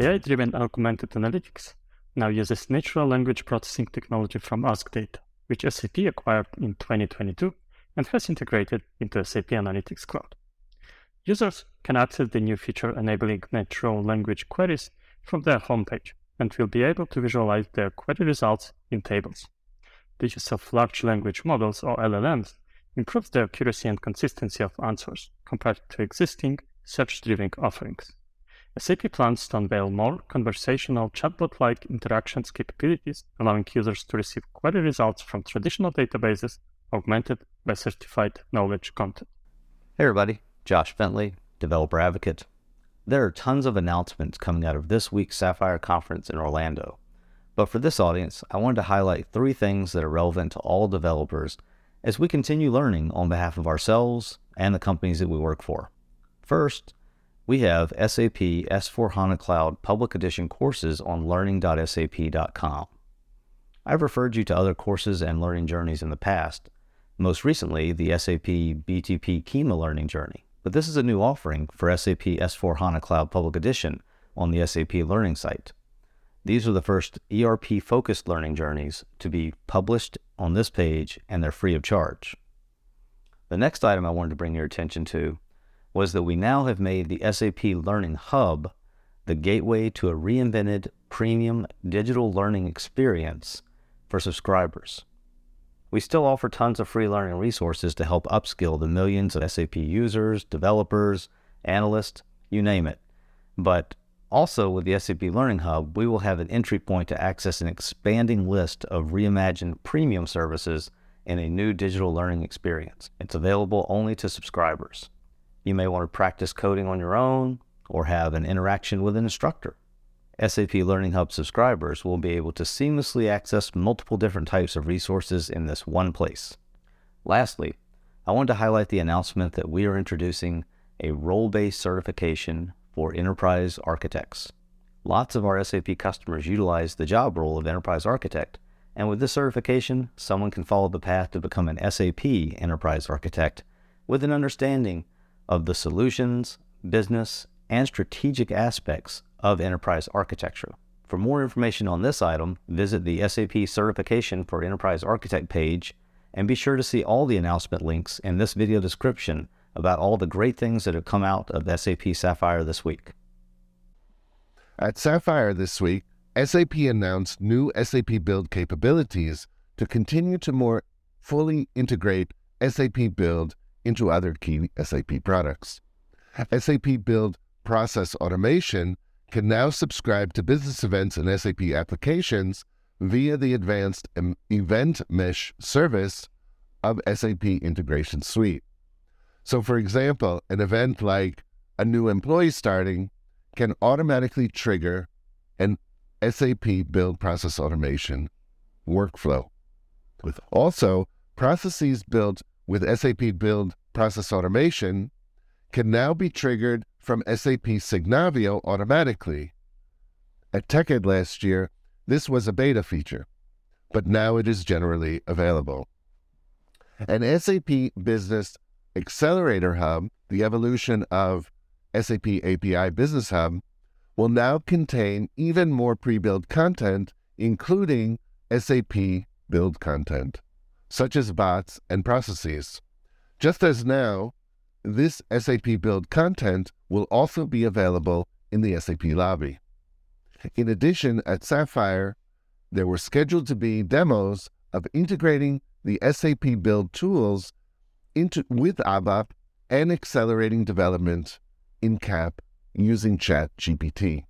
AI driven augmented analytics now uses natural language processing technology from Askdata, which SAP acquired in 2022 and has integrated into SAP Analytics Cloud. Users can access the new feature enabling natural language queries from their homepage and will be able to visualize their query results in tables. The use of large language models or LLMs improves the accuracy and consistency of answers compared to existing search driven offerings. SAP plans to unveil more conversational chatbot like interactions capabilities, allowing users to receive query results from traditional databases augmented by certified knowledge content. Hey, everybody, Josh Bentley, developer advocate. There are tons of announcements coming out of this week's Sapphire conference in Orlando. But for this audience, I wanted to highlight three things that are relevant to all developers as we continue learning on behalf of ourselves and the companies that we work for. First, we have SAP S4 HANA Cloud Public Edition courses on learning.sap.com. I've referred you to other courses and learning journeys in the past, most recently the SAP BTP Kyma Learning Journey, but this is a new offering for SAP S4 HANA Cloud Public Edition on the SAP Learning site. These are the first ERP focused learning journeys to be published on this page, and they're free of charge. The next item I wanted to bring your attention to was that we now have made the SAP Learning Hub the gateway to a reinvented premium digital learning experience for subscribers. We still offer tons of free learning resources to help upskill the millions of SAP users, developers, analysts, you name it. But also, with the SAP Learning Hub, we will have an entry point to access an expanding list of reimagined premium services in a new digital learning experience. It's available only to subscribers. You may want to practice coding on your own or have an interaction with an instructor. SAP Learning Hub subscribers will be able to seamlessly access multiple different types of resources in this one place. Lastly, I want to highlight the announcement that we are introducing a role based certification for enterprise architects. Lots of our SAP customers utilize the job role of enterprise architect, and with this certification, someone can follow the path to become an SAP enterprise architect with an understanding of the solutions, business, and strategic aspects of enterprise architecture. For more information on this item, visit the SAP Certification for Enterprise Architect page and be sure to see all the announcement links in this video description about all the great things that have come out of SAP Sapphire this week. At Sapphire this week, SAP announced new SAP Build capabilities to continue to more fully integrate SAP Build into other key SAP products. SAP Build Process Automation can now subscribe to business events and SAP applications via the advanced Event Mesh service of SAP Integration Suite. So, for example, an event like a new employee starting can automatically trigger an SAP build process automation workflow. With also, processes built with SAP build process automation can now be triggered from SAP Signavio automatically. At TechEd last year, this was a beta feature, but now it is generally available. An SAP Business Accelerator Hub, the evolution of SAP API Business Hub, will now contain even more pre built content, including SAP build content, such as bots and processes. Just as now, this SAP build content will also be available in the SAP lobby. In addition, at Sapphire, there were scheduled to be demos of integrating the SAP build tools into, with ABAP and accelerating development in CAP using ChatGPT.